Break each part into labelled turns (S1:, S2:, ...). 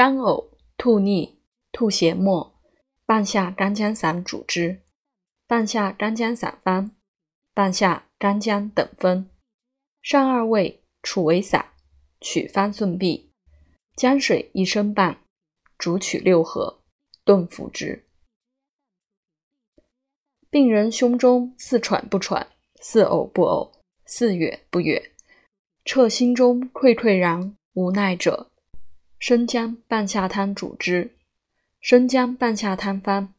S1: 干呕、吐逆、吐血沫，半夏干姜散主之。半夏干姜散方：半夏、干姜等分，上二味，处为散，取方寸匕，姜水一升半，煮取六合，炖服之。病人胸中似喘不喘，似呕不呕，似哕不哕，彻心中愧愧然，无奈者。生姜半夏汤主之。生姜半夏汤方：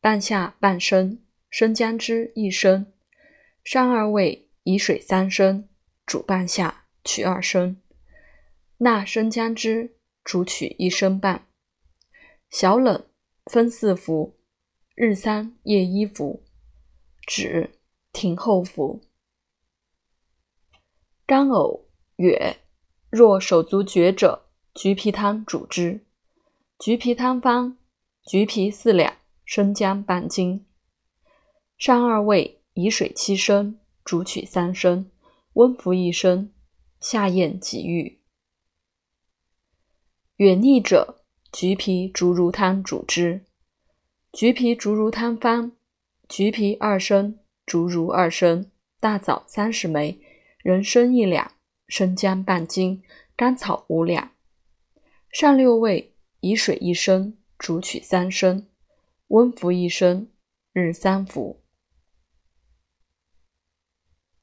S1: 半夏半升，生姜汁一升，上二味，以水三升，煮半夏，取二升，纳生姜汁，煮取一升半。小冷，分四服，日三夜一服，止，停后服。干呕、哕，若手足厥者。橘皮汤主之。橘皮汤方：橘皮四两，生姜半斤。上二味，以水七升，煮取三升，温服一升，下咽即愈。远逆者，橘皮竹茹汤主之。橘皮竹茹汤方：橘皮二升，竹茹二升，大枣三十枚，人参一两，生姜半斤，甘草五两。上六味，以水一升，煮取三升，温服一升，日三服。